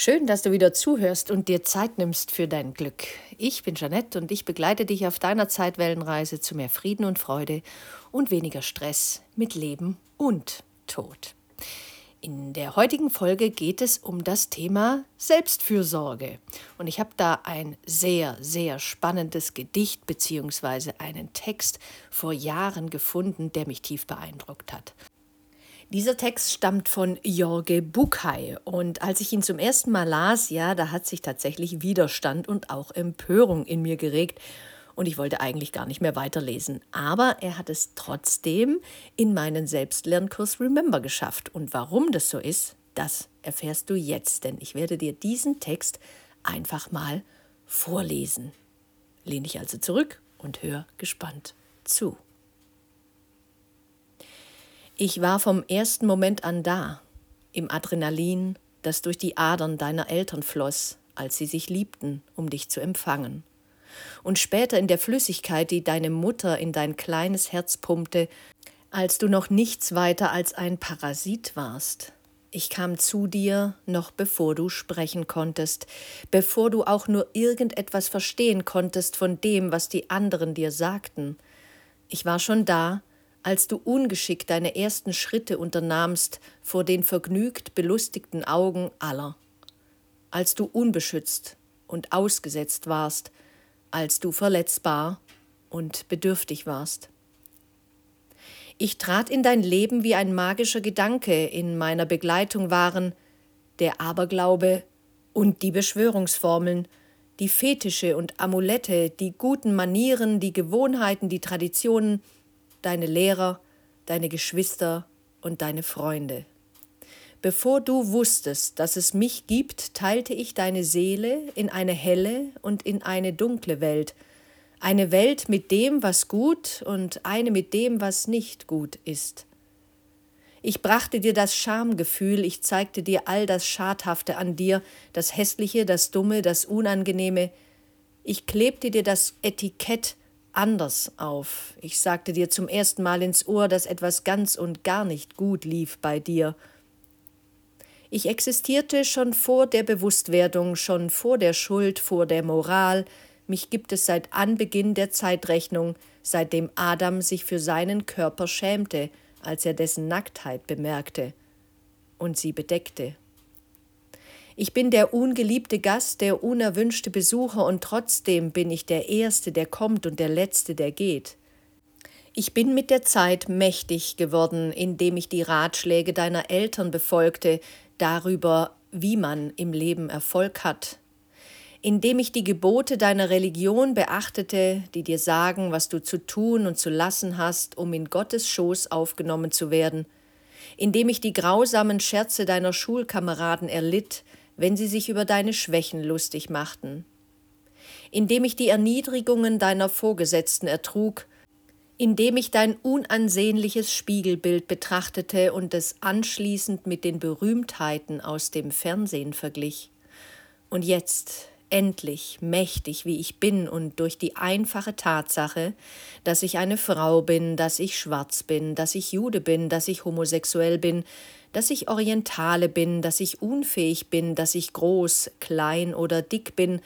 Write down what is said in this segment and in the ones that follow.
Schön, dass du wieder zuhörst und dir Zeit nimmst für dein Glück. Ich bin Janette und ich begleite dich auf deiner Zeitwellenreise zu mehr Frieden und Freude und weniger Stress mit Leben und Tod. In der heutigen Folge geht es um das Thema Selbstfürsorge. Und ich habe da ein sehr, sehr spannendes Gedicht bzw. einen Text vor Jahren gefunden, der mich tief beeindruckt hat. Dieser Text stammt von Jorge Bucay und als ich ihn zum ersten Mal las, ja, da hat sich tatsächlich Widerstand und auch Empörung in mir geregt und ich wollte eigentlich gar nicht mehr weiterlesen. Aber er hat es trotzdem in meinen Selbstlernkurs Remember geschafft. Und warum das so ist, das erfährst du jetzt, denn ich werde dir diesen Text einfach mal vorlesen. Lehn dich also zurück und hör gespannt zu. Ich war vom ersten Moment an da, im Adrenalin, das durch die Adern deiner Eltern floss, als sie sich liebten, um dich zu empfangen. Und später in der Flüssigkeit, die deine Mutter in dein kleines Herz pumpte, als du noch nichts weiter als ein Parasit warst. Ich kam zu dir, noch bevor du sprechen konntest, bevor du auch nur irgendetwas verstehen konntest von dem, was die anderen dir sagten. Ich war schon da, als du ungeschickt deine ersten Schritte unternahmst vor den vergnügt belustigten Augen aller, als du unbeschützt und ausgesetzt warst, als du verletzbar und bedürftig warst. Ich trat in dein Leben wie ein magischer Gedanke, in meiner Begleitung waren der Aberglaube und die Beschwörungsformeln, die Fetische und Amulette, die guten Manieren, die Gewohnheiten, die Traditionen, deine Lehrer, deine Geschwister und deine Freunde. Bevor du wusstest, dass es mich gibt, teilte ich deine Seele in eine helle und in eine dunkle Welt, eine Welt mit dem, was gut und eine mit dem, was nicht gut ist. Ich brachte dir das Schamgefühl, ich zeigte dir all das Schadhafte an dir, das Hässliche, das Dumme, das Unangenehme. Ich klebte dir das Etikett anders auf. Ich sagte dir zum ersten Mal ins Ohr, dass etwas ganz und gar nicht gut lief bei dir. Ich existierte schon vor der Bewusstwerdung, schon vor der Schuld, vor der Moral. Mich gibt es seit Anbeginn der Zeitrechnung, seitdem Adam sich für seinen Körper schämte, als er dessen Nacktheit bemerkte und sie bedeckte. Ich bin der ungeliebte Gast, der unerwünschte Besucher, und trotzdem bin ich der Erste, der kommt und der Letzte, der geht. Ich bin mit der Zeit mächtig geworden, indem ich die Ratschläge deiner Eltern befolgte darüber, wie man im Leben Erfolg hat, indem ich die Gebote deiner Religion beachtete, die dir sagen, was du zu tun und zu lassen hast, um in Gottes Schoß aufgenommen zu werden, indem ich die grausamen Scherze deiner Schulkameraden erlitt, wenn sie sich über deine Schwächen lustig machten. Indem ich die Erniedrigungen deiner Vorgesetzten ertrug, indem ich dein unansehnliches Spiegelbild betrachtete und es anschließend mit den Berühmtheiten aus dem Fernsehen verglich. Und jetzt, endlich, mächtig wie ich bin und durch die einfache Tatsache, dass ich eine Frau bin, dass ich schwarz bin, dass ich Jude bin, dass ich homosexuell bin, dass ich Orientale bin, dass ich unfähig bin, dass ich groß, klein oder dick bin,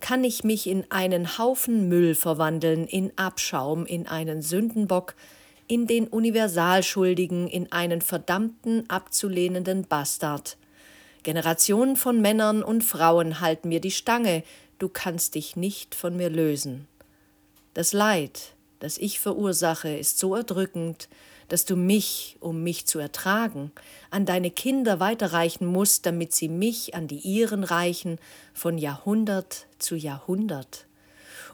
kann ich mich in einen Haufen Müll verwandeln, in Abschaum, in einen Sündenbock, in den Universalschuldigen, in einen verdammten, abzulehnenden Bastard. Generationen von Männern und Frauen halten mir die Stange, du kannst dich nicht von mir lösen. Das Leid, das ich verursache, ist so erdrückend, dass du mich, um mich zu ertragen, an deine Kinder weiterreichen musst, damit sie mich an die ihren reichen, von Jahrhundert zu Jahrhundert.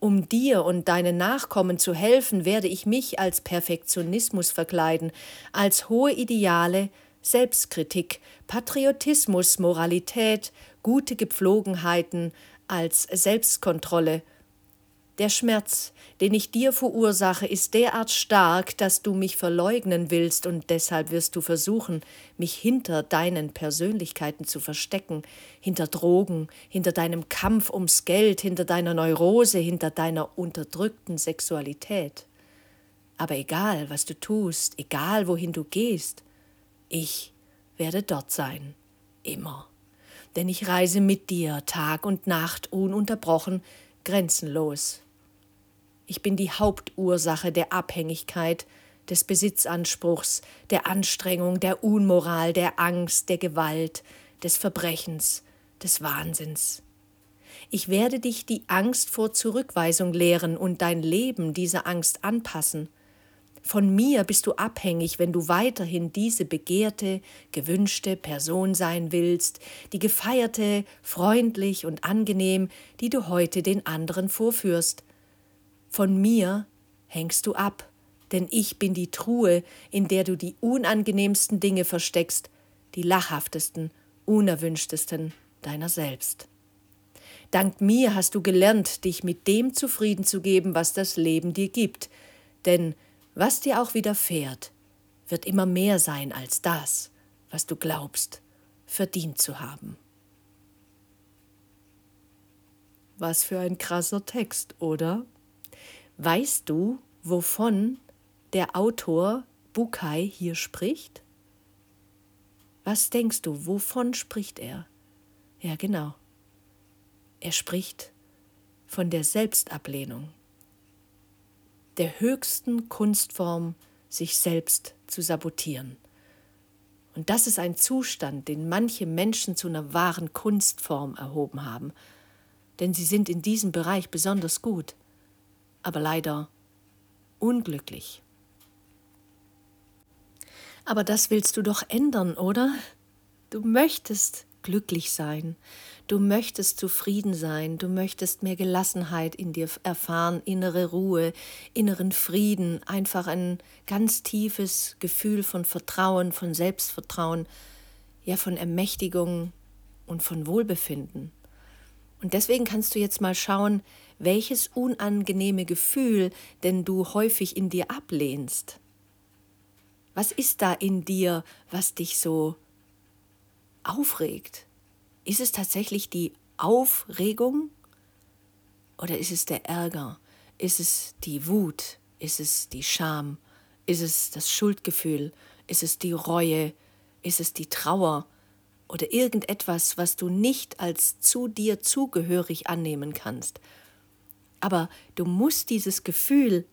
Um dir und deinen Nachkommen zu helfen, werde ich mich als Perfektionismus verkleiden, als hohe Ideale, Selbstkritik, Patriotismus, Moralität, gute Gepflogenheiten, als Selbstkontrolle der Schmerz, den ich dir verursache, ist derart stark, dass du mich verleugnen willst, und deshalb wirst du versuchen, mich hinter deinen Persönlichkeiten zu verstecken, hinter Drogen, hinter deinem Kampf ums Geld, hinter deiner Neurose, hinter deiner unterdrückten Sexualität. Aber egal, was du tust, egal wohin du gehst, ich werde dort sein, immer. denn ich reise mit dir Tag und Nacht ununterbrochen, grenzenlos. Ich bin die Hauptursache der Abhängigkeit, des Besitzanspruchs, der Anstrengung, der Unmoral, der Angst, der Gewalt, des Verbrechens, des Wahnsinns. Ich werde dich die Angst vor Zurückweisung lehren und dein Leben dieser Angst anpassen. Von mir bist du abhängig, wenn du weiterhin diese begehrte, gewünschte Person sein willst, die gefeierte, freundlich und angenehm, die du heute den anderen vorführst. Von mir hängst du ab, denn ich bin die Truhe, in der du die unangenehmsten Dinge versteckst, die lachhaftesten, unerwünschtesten deiner selbst. Dank mir hast du gelernt, dich mit dem zufrieden zu geben, was das Leben dir gibt, denn was dir auch widerfährt, wird immer mehr sein als das, was du glaubst, verdient zu haben. Was für ein krasser Text, oder? Weißt du, wovon der Autor Bukai hier spricht? Was denkst du, wovon spricht er? Ja, genau. Er spricht von der Selbstablehnung der höchsten Kunstform, sich selbst zu sabotieren. Und das ist ein Zustand, den manche Menschen zu einer wahren Kunstform erhoben haben, denn sie sind in diesem Bereich besonders gut, aber leider unglücklich. Aber das willst du doch ändern, oder? Du möchtest glücklich sein, du möchtest zufrieden sein, du möchtest mehr Gelassenheit in dir erfahren, innere Ruhe, inneren Frieden, einfach ein ganz tiefes Gefühl von Vertrauen, von Selbstvertrauen, ja von Ermächtigung und von Wohlbefinden. Und deswegen kannst du jetzt mal schauen, welches unangenehme Gefühl denn du häufig in dir ablehnst. Was ist da in dir, was dich so aufregt? Ist es tatsächlich die Aufregung oder ist es der Ärger? Ist es die Wut? Ist es die Scham? Ist es das Schuldgefühl? Ist es die Reue? Ist es die Trauer? Oder irgendetwas, was du nicht als zu dir zugehörig annehmen kannst. Aber du musst dieses Gefühl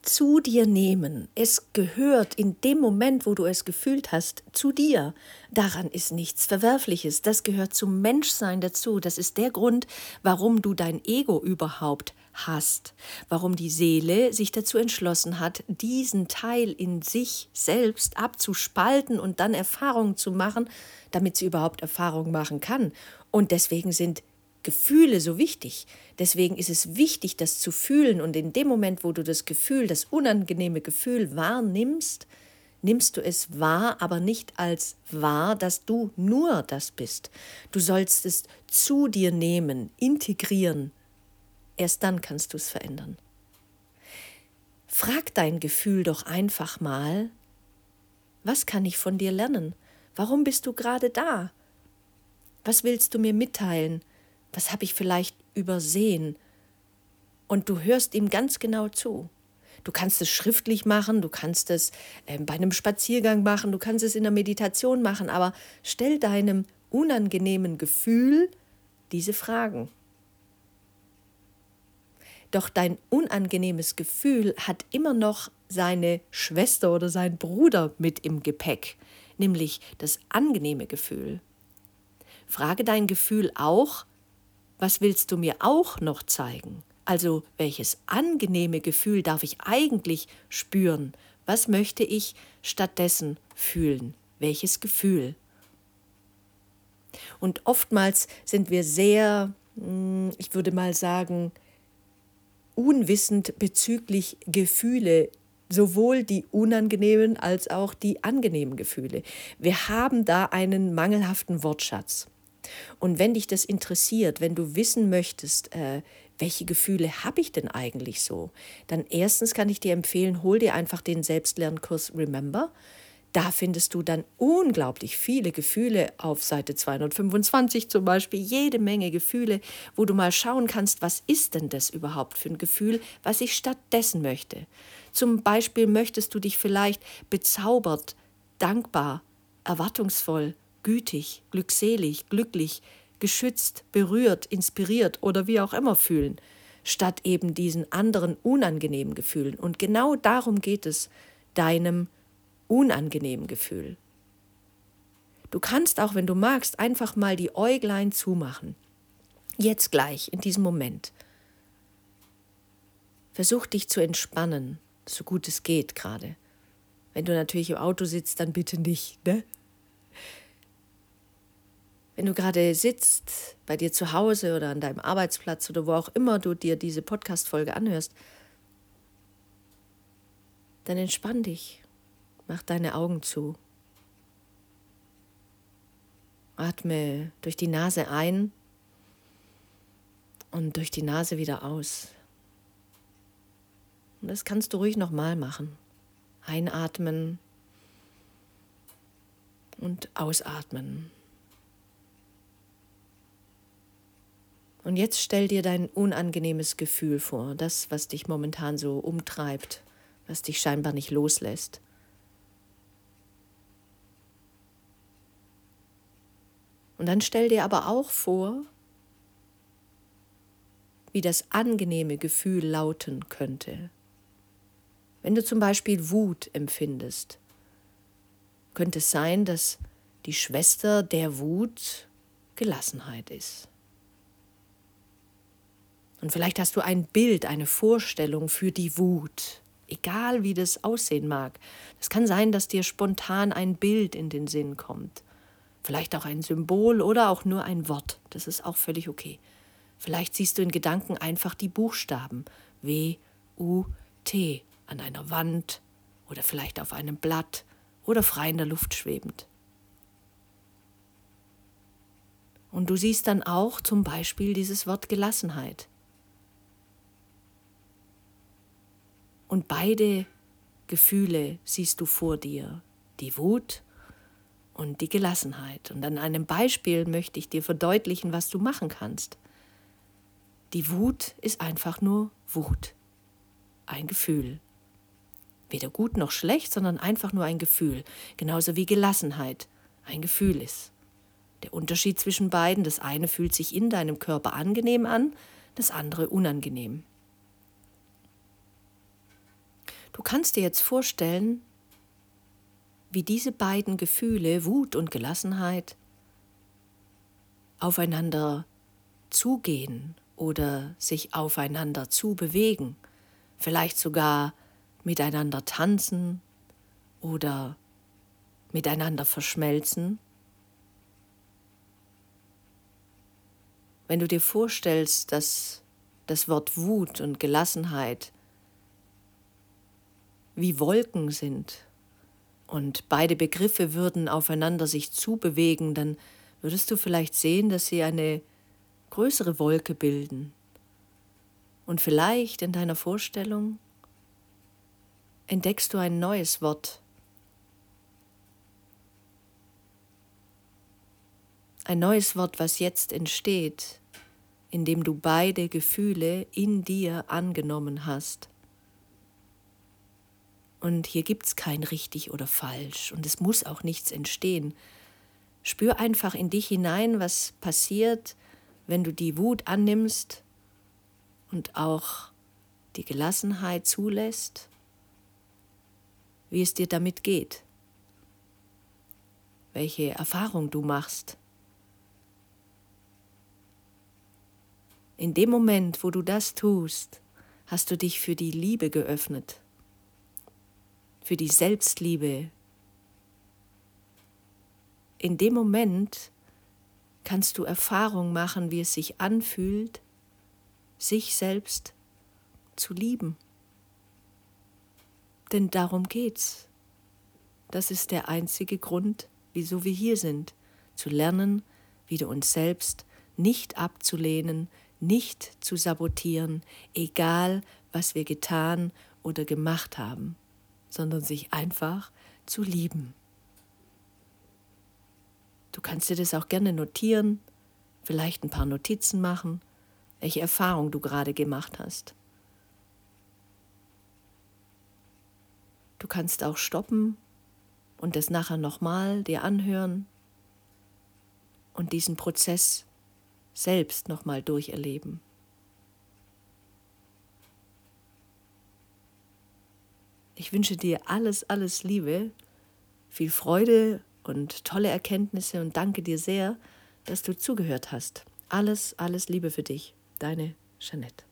zu dir nehmen. Es gehört in dem Moment, wo du es gefühlt hast, zu dir. Daran ist nichts Verwerfliches. Das gehört zum Menschsein dazu. Das ist der Grund, warum du dein Ego überhaupt hast, warum die Seele sich dazu entschlossen hat, diesen Teil in sich selbst abzuspalten und dann Erfahrungen zu machen, damit sie überhaupt Erfahrungen machen kann. Und deswegen sind Gefühle so wichtig. Deswegen ist es wichtig, das zu fühlen. Und in dem Moment, wo du das Gefühl, das unangenehme Gefühl wahrnimmst, nimmst du es wahr, aber nicht als wahr, dass du nur das bist. Du sollst es zu dir nehmen, integrieren. Erst dann kannst du es verändern. Frag dein Gefühl doch einfach mal, was kann ich von dir lernen? Warum bist du gerade da? Was willst du mir mitteilen? Was habe ich vielleicht übersehen? Und du hörst ihm ganz genau zu. Du kannst es schriftlich machen, du kannst es äh, bei einem Spaziergang machen, du kannst es in der Meditation machen, aber stell deinem unangenehmen Gefühl diese Fragen. Doch dein unangenehmes Gefühl hat immer noch seine Schwester oder seinen Bruder mit im Gepäck, nämlich das angenehme Gefühl. Frage dein Gefühl auch, was willst du mir auch noch zeigen? Also welches angenehme Gefühl darf ich eigentlich spüren? Was möchte ich stattdessen fühlen? Welches Gefühl? Und oftmals sind wir sehr, hm, ich würde mal sagen, unwissend bezüglich Gefühle, sowohl die unangenehmen als auch die angenehmen Gefühle. Wir haben da einen mangelhaften Wortschatz. Und wenn dich das interessiert, wenn du wissen möchtest, äh, welche Gefühle habe ich denn eigentlich so, dann erstens kann ich dir empfehlen, hol dir einfach den Selbstlernkurs Remember. Da findest du dann unglaublich viele Gefühle auf Seite 225 zum Beispiel, jede Menge Gefühle, wo du mal schauen kannst, was ist denn das überhaupt für ein Gefühl, was ich stattdessen möchte. Zum Beispiel möchtest du dich vielleicht bezaubert, dankbar, erwartungsvoll, gütig, glückselig, glücklich, geschützt, berührt, inspiriert oder wie auch immer fühlen, statt eben diesen anderen unangenehmen Gefühlen. Und genau darum geht es, deinem unangenehmen Gefühl. Du kannst auch, wenn du magst, einfach mal die Äuglein zumachen. Jetzt gleich, in diesem Moment. Versuch dich zu entspannen, so gut es geht gerade. Wenn du natürlich im Auto sitzt, dann bitte nicht, ne? Wenn du gerade sitzt, bei dir zu Hause oder an deinem Arbeitsplatz oder wo auch immer du dir diese Podcast-Folge anhörst, dann entspann dich, mach deine Augen zu. Atme durch die Nase ein und durch die Nase wieder aus. Und das kannst du ruhig nochmal machen. Einatmen und ausatmen. Und jetzt stell dir dein unangenehmes Gefühl vor, das, was dich momentan so umtreibt, was dich scheinbar nicht loslässt. Und dann stell dir aber auch vor, wie das angenehme Gefühl lauten könnte. Wenn du zum Beispiel Wut empfindest, könnte es sein, dass die Schwester der Wut Gelassenheit ist. Und vielleicht hast du ein Bild, eine Vorstellung für die Wut, egal wie das aussehen mag. Es kann sein, dass dir spontan ein Bild in den Sinn kommt vielleicht auch ein Symbol oder auch nur ein Wort. Das ist auch völlig okay. Vielleicht siehst du in Gedanken einfach die Buchstaben W, U, T an einer Wand oder vielleicht auf einem Blatt oder frei in der Luft schwebend. Und du siehst dann auch zum Beispiel dieses Wort Gelassenheit. Und beide Gefühle siehst du vor dir, die Wut und die Gelassenheit. Und an einem Beispiel möchte ich dir verdeutlichen, was du machen kannst. Die Wut ist einfach nur Wut, ein Gefühl. Weder gut noch schlecht, sondern einfach nur ein Gefühl, genauso wie Gelassenheit ein Gefühl ist. Der Unterschied zwischen beiden, das eine fühlt sich in deinem Körper angenehm an, das andere unangenehm. Du kannst dir jetzt vorstellen, wie diese beiden Gefühle, Wut und Gelassenheit, aufeinander zugehen oder sich aufeinander zu bewegen, vielleicht sogar miteinander tanzen oder miteinander verschmelzen. Wenn du dir vorstellst, dass das Wort Wut und Gelassenheit wie Wolken sind und beide Begriffe würden aufeinander sich zubewegen, dann würdest du vielleicht sehen, dass sie eine größere Wolke bilden. Und vielleicht in deiner Vorstellung entdeckst du ein neues Wort. Ein neues Wort, was jetzt entsteht, indem du beide Gefühle in dir angenommen hast. Und hier gibt es kein richtig oder falsch und es muss auch nichts entstehen. Spür einfach in dich hinein, was passiert, wenn du die Wut annimmst und auch die Gelassenheit zulässt, wie es dir damit geht, welche Erfahrung du machst. In dem Moment, wo du das tust, hast du dich für die Liebe geöffnet für die Selbstliebe. In dem Moment kannst du Erfahrung machen, wie es sich anfühlt, sich selbst zu lieben. Denn darum geht's. Das ist der einzige Grund, wieso wir hier sind, zu lernen, wieder uns selbst nicht abzulehnen, nicht zu sabotieren, egal was wir getan oder gemacht haben sondern sich einfach zu lieben. Du kannst dir das auch gerne notieren, vielleicht ein paar Notizen machen, welche Erfahrung du gerade gemacht hast. Du kannst auch stoppen und es nachher nochmal dir anhören und diesen Prozess selbst nochmal durcherleben. Ich wünsche dir alles, alles Liebe, viel Freude und tolle Erkenntnisse und danke dir sehr, dass du zugehört hast. Alles, alles Liebe für dich, deine Jeanette.